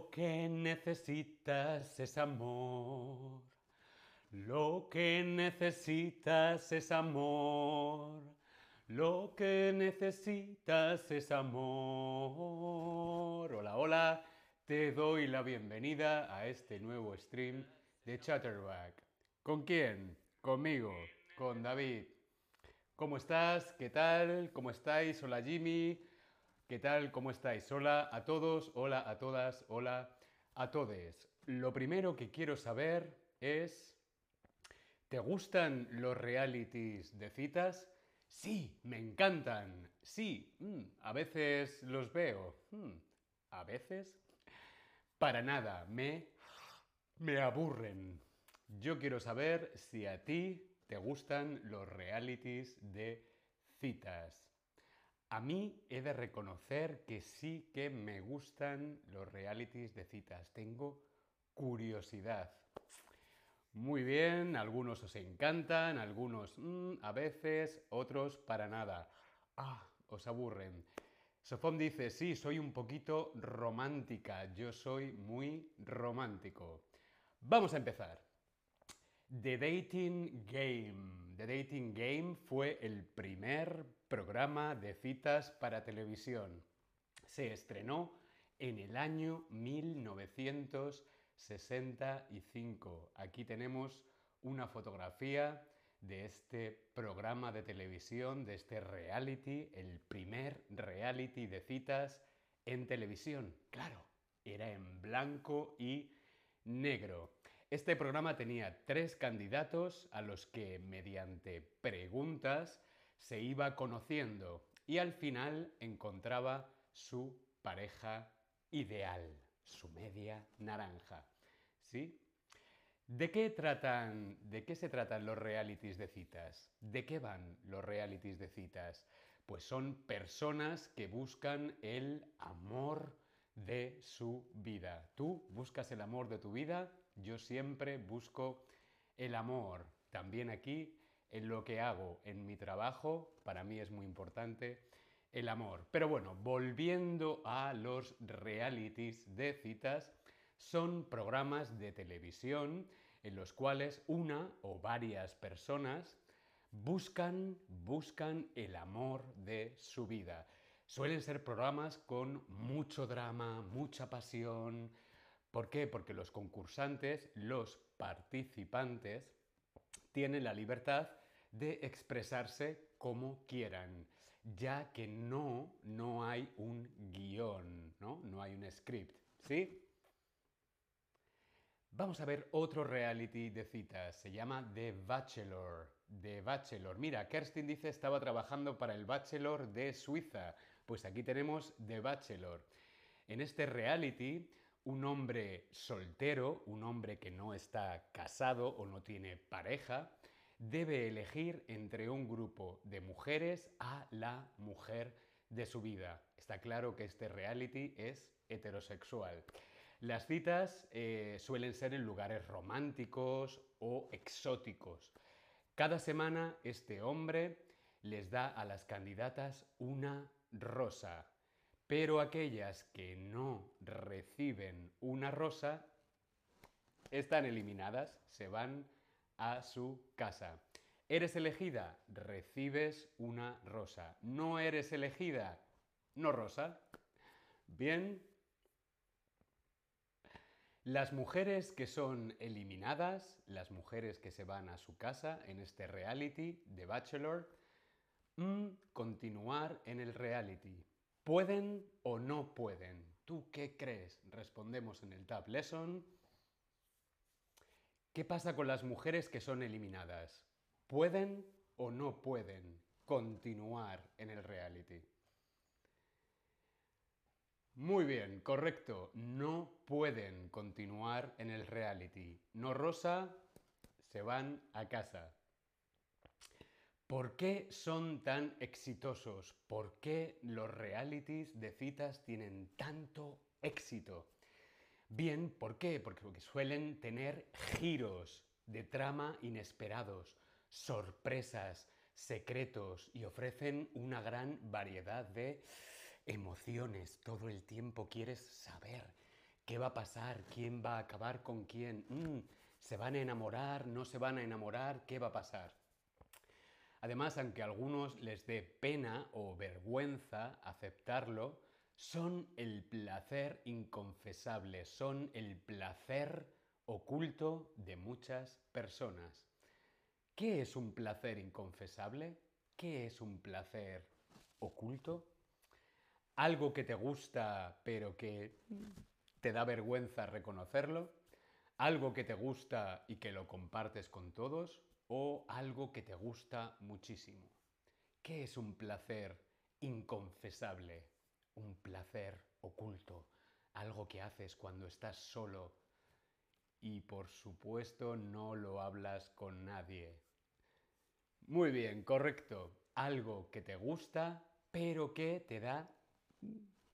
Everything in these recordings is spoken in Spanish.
Lo que necesitas es amor. Lo que necesitas es amor. Lo que necesitas es amor. Hola, hola. Te doy la bienvenida a este nuevo stream de Chatterback. ¿Con quién? Conmigo, con David. ¿Cómo estás? ¿Qué tal? ¿Cómo estáis? Hola Jimmy. ¿Qué tal? ¿Cómo estáis? Hola a todos, hola a todas, hola a todes. Lo primero que quiero saber es, ¿te gustan los realities de citas? Sí, me encantan. Sí, mm, a veces los veo. Mm, a veces. Para nada, me, me aburren. Yo quiero saber si a ti te gustan los realities de citas. A mí he de reconocer que sí que me gustan los realities de citas. Tengo curiosidad. Muy bien, algunos os encantan, algunos mm, a veces, otros para nada. Ah, os aburren. Sofón dice, sí, soy un poquito romántica, yo soy muy romántico. Vamos a empezar. The Dating Game. The Dating Game fue el primer programa de citas para televisión. Se estrenó en el año 1965. Aquí tenemos una fotografía de este programa de televisión, de este reality, el primer reality de citas en televisión. Claro, era en blanco y negro. Este programa tenía tres candidatos a los que mediante preguntas se iba conociendo y al final encontraba su pareja ideal, su media naranja. ¿Sí? ¿De qué tratan, de qué se tratan los realities de citas? ¿De qué van los realities de citas? Pues son personas que buscan el amor de su vida. ¿Tú buscas el amor de tu vida? Yo siempre busco el amor. También aquí, en lo que hago, en mi trabajo, para mí es muy importante el amor. Pero bueno, volviendo a los realities de citas, son programas de televisión en los cuales una o varias personas buscan, buscan el amor de su vida. Suelen ser programas con mucho drama, mucha pasión, ¿Por qué? Porque los concursantes, los participantes, tienen la libertad de expresarse como quieran, ya que no, no hay un guion, ¿no? No hay un script, ¿sí? Vamos a ver otro reality de citas, se llama The Bachelor. The Bachelor. Mira, Kerstin dice estaba trabajando para el Bachelor de Suiza. Pues aquí tenemos The Bachelor. En este reality un hombre soltero, un hombre que no está casado o no tiene pareja, debe elegir entre un grupo de mujeres a la mujer de su vida. Está claro que este reality es heterosexual. Las citas eh, suelen ser en lugares románticos o exóticos. Cada semana este hombre les da a las candidatas una rosa, pero aquellas que no reciben una rosa están eliminadas, se van a su casa. ¿Eres elegida? Recibes una rosa. ¿No eres elegida? No rosa. Bien. Las mujeres que son eliminadas, las mujeres que se van a su casa en este reality de Bachelor, mm, continuar en el reality. ¿Pueden o no pueden? ¿Tú qué crees? Respondemos en el Tab Lesson. ¿Qué pasa con las mujeres que son eliminadas? ¿Pueden o no pueden continuar en el reality? Muy bien, correcto. No pueden continuar en el reality. No rosa, se van a casa. ¿Por qué son tan exitosos? ¿Por qué los realities de citas tienen tanto éxito? Bien, ¿por qué? Porque, suelen tener giros de trama inesperados, sorpresas, secretos y ofrecen una gran variedad de emociones. Todo el tiempo quieres saber ¿Qué va a pasar? ¿Quién va a acabar con quién? Mm, ¿Se van a enamorar? ¿No se van a enamorar? ¿Qué va a pasar? Además, aunque a algunos les dé pena o vergüenza aceptarlo, son el placer inconfesable, son el placer oculto de muchas personas. ¿Qué es un placer inconfesable? ¿Qué es un placer oculto? Algo que te gusta pero que te da vergüenza reconocerlo. Algo que te gusta y que lo compartes con todos. O algo que te gusta muchísimo. ¿Qué es un placer inconfesable? Un placer oculto. Algo que haces cuando estás solo y por supuesto no lo hablas con nadie. Muy bien, correcto. Algo que te gusta, pero que te da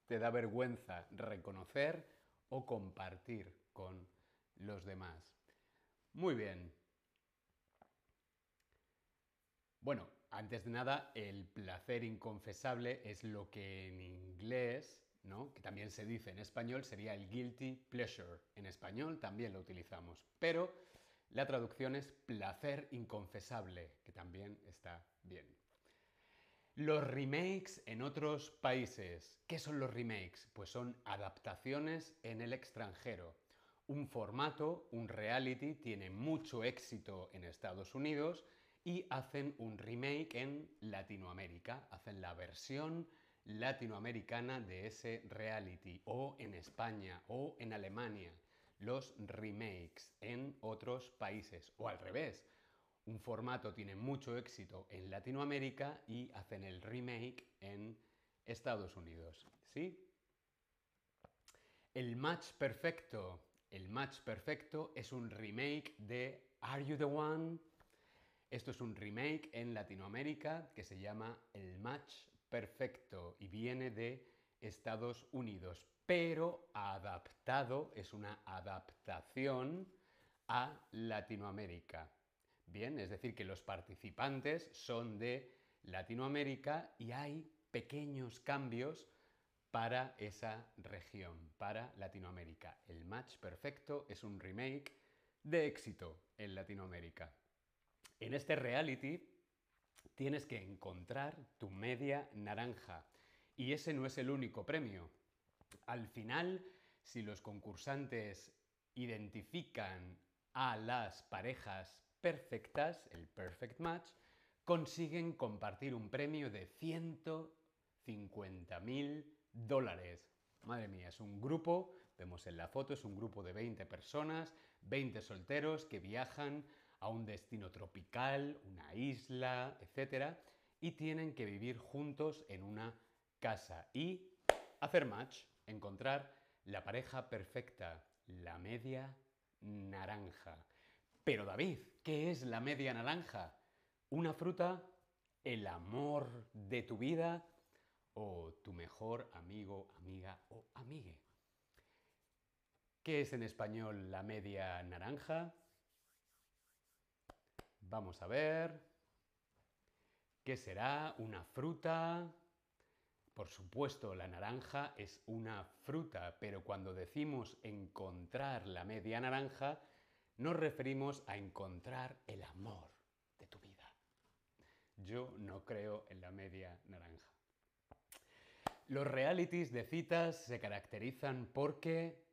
te da vergüenza reconocer o compartir con los demás. Muy bien. Bueno, antes de nada, el placer inconfesable es lo que en inglés, ¿no? que también se dice en español, sería el guilty pleasure. En español también lo utilizamos, pero la traducción es placer inconfesable, que también está bien. Los remakes en otros países. ¿Qué son los remakes? Pues son adaptaciones en el extranjero. Un formato, un reality, tiene mucho éxito en Estados Unidos y hacen un remake en Latinoamérica. Hacen la versión latinoamericana de ese reality o en España o en Alemania. Los remakes en otros países o al revés un formato tiene mucho éxito en Latinoamérica y hacen el remake en Estados Unidos. ¿Sí? El match perfecto. El match perfecto es un remake de Are You the One? Esto es un remake en Latinoamérica que se llama El match perfecto y viene de Estados Unidos, pero adaptado, es una adaptación a Latinoamérica. Bien, es decir, que los participantes son de Latinoamérica y hay pequeños cambios para esa región, para Latinoamérica. El match perfecto es un remake de éxito en Latinoamérica. En este reality tienes que encontrar tu media naranja y ese no es el único premio. Al final, si los concursantes identifican a las parejas perfectas, el perfect match, consiguen compartir un premio de 150 mil dólares. Madre mía, es un grupo, vemos en la foto, es un grupo de 20 personas, 20 solteros que viajan a un destino tropical, una isla, etc. Y tienen que vivir juntos en una casa y hacer match, encontrar la pareja perfecta, la media naranja. Pero David, ¿qué es la media naranja? ¿Una fruta? ¿El amor de tu vida? ¿O tu mejor amigo, amiga o amigue? ¿Qué es en español la media naranja? Vamos a ver. ¿Qué será? ¿Una fruta? Por supuesto, la naranja es una fruta, pero cuando decimos encontrar la media naranja, nos referimos a encontrar el amor de tu vida. Yo no creo en la media naranja. Los realities de citas se caracterizan porque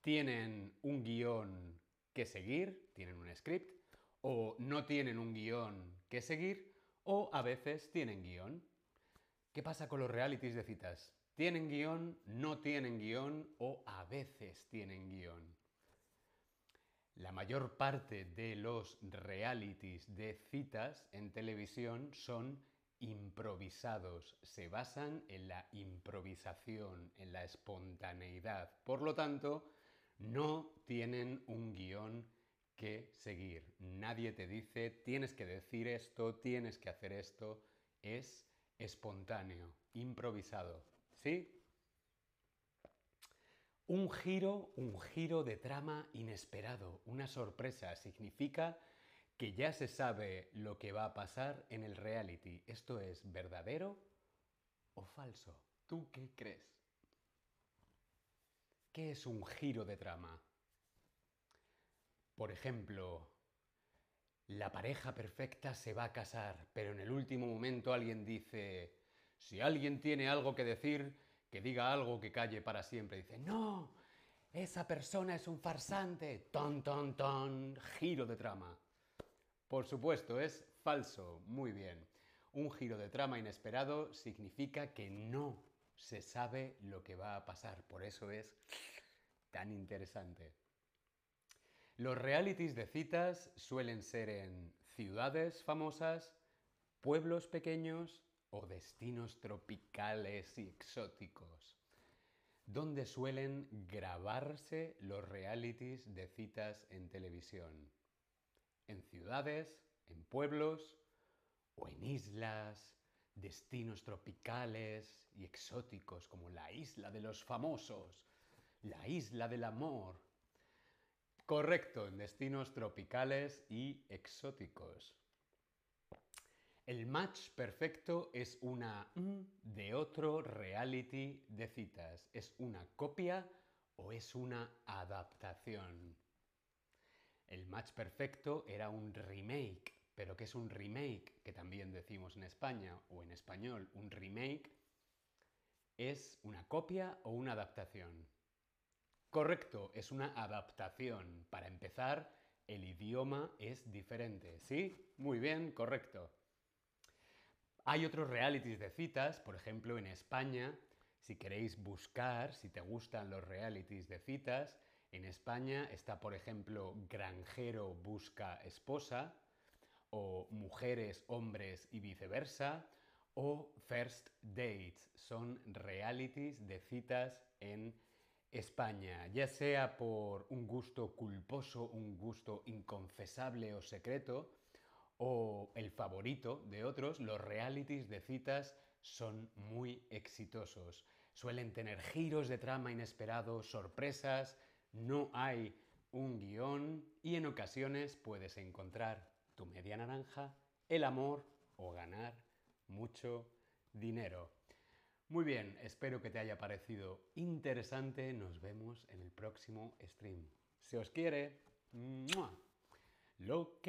tienen un guion que seguir, tienen un script, o no tienen un guion que seguir, o a veces tienen guion. ¿Qué pasa con los realities de citas? ¿Tienen guion, no tienen guion o a veces tienen guion? La mayor parte de los realities de citas en televisión son improvisados, se basan en la improvisación, en la espontaneidad. Por lo tanto, no tienen un guion que seguir. Nadie te dice, tienes que decir esto, tienes que hacer esto. Es espontáneo, improvisado. ¿Sí? Un giro, un giro de trama inesperado, una sorpresa, significa que ya se sabe lo que va a pasar en el reality. ¿Esto es verdadero o falso? ¿Tú qué crees? ¿Qué es un giro de trama? Por ejemplo, la pareja perfecta se va a casar, pero en el último momento alguien dice, si alguien tiene algo que decir, que diga algo que calle para siempre. Dice, no, esa persona es un farsante. Ton, ton, ton, giro de trama. Por supuesto, es falso. Muy bien. Un giro de trama inesperado significa que no se sabe lo que va a pasar. Por eso es tan interesante. Los realities de citas suelen ser en ciudades famosas, pueblos pequeños o destinos tropicales y exóticos, donde suelen grabarse los realities de citas en televisión. En ciudades, en pueblos o en islas, destinos tropicales y exóticos como la isla de los famosos, la isla del amor, Correcto, en destinos tropicales y exóticos. El match perfecto es una de otro reality de citas. ¿Es una copia o es una adaptación? El match perfecto era un remake, pero ¿qué es un remake? Que también decimos en España o en español, un remake es una copia o una adaptación. Correcto, es una adaptación. Para empezar, el idioma es diferente. ¿Sí? Muy bien, correcto. Hay otros realities de citas, por ejemplo, en España, si queréis buscar, si te gustan los realities de citas, en España está, por ejemplo, Granjero busca esposa, o Mujeres, hombres y viceversa, o First Dates. Son realities de citas en España, ya sea por un gusto culposo, un gusto inconfesable o secreto, o el favorito de otros, los realities de citas son muy exitosos. Suelen tener giros de trama inesperados, sorpresas, no hay un guion y en ocasiones puedes encontrar tu media naranja, el amor o ganar mucho dinero. Muy bien, espero que te haya parecido interesante. Nos vemos en el próximo stream. Se os quiere. Lo que